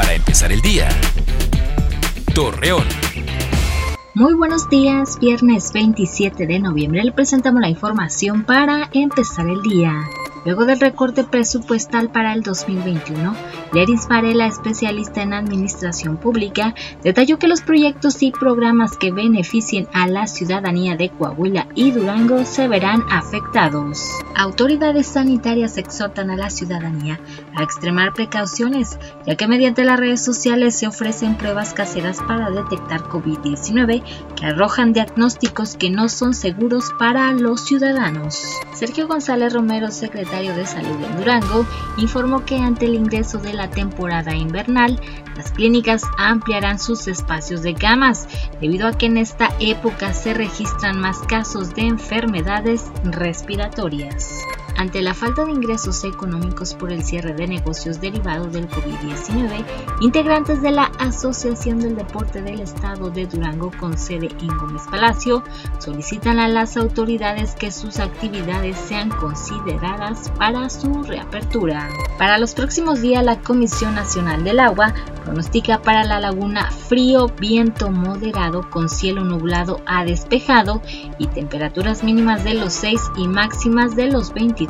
Para empezar el día. Torreón. Muy buenos días, viernes 27 de noviembre le presentamos la información para empezar el día. Luego del recorte presupuestal para el 2021, Leris Varela, especialista en administración pública, detalló que los proyectos y programas que beneficien a la ciudadanía de Coahuila y Durango se verán afectados. Autoridades sanitarias exhortan a la ciudadanía a extremar precauciones, ya que mediante las redes sociales se ofrecen pruebas caseras para detectar COVID-19 que arrojan diagnósticos que no son seguros para los ciudadanos. Sergio González Romero, secretario de Salud en Durango, informó que ante el ingreso de la temporada invernal, las clínicas ampliarán sus espacios de camas, debido a que en esta época se registran más casos de enfermedades respiratorias. Ante la falta de ingresos económicos por el cierre de negocios derivados del COVID-19, integrantes de la Asociación del Deporte del Estado de Durango con sede en Gómez Palacio solicitan a las autoridades que sus actividades sean consideradas para su reapertura. Para los próximos días, la Comisión Nacional del Agua pronostica para la laguna frío, viento moderado con cielo nublado a despejado y temperaturas mínimas de los 6 y máximas de los 23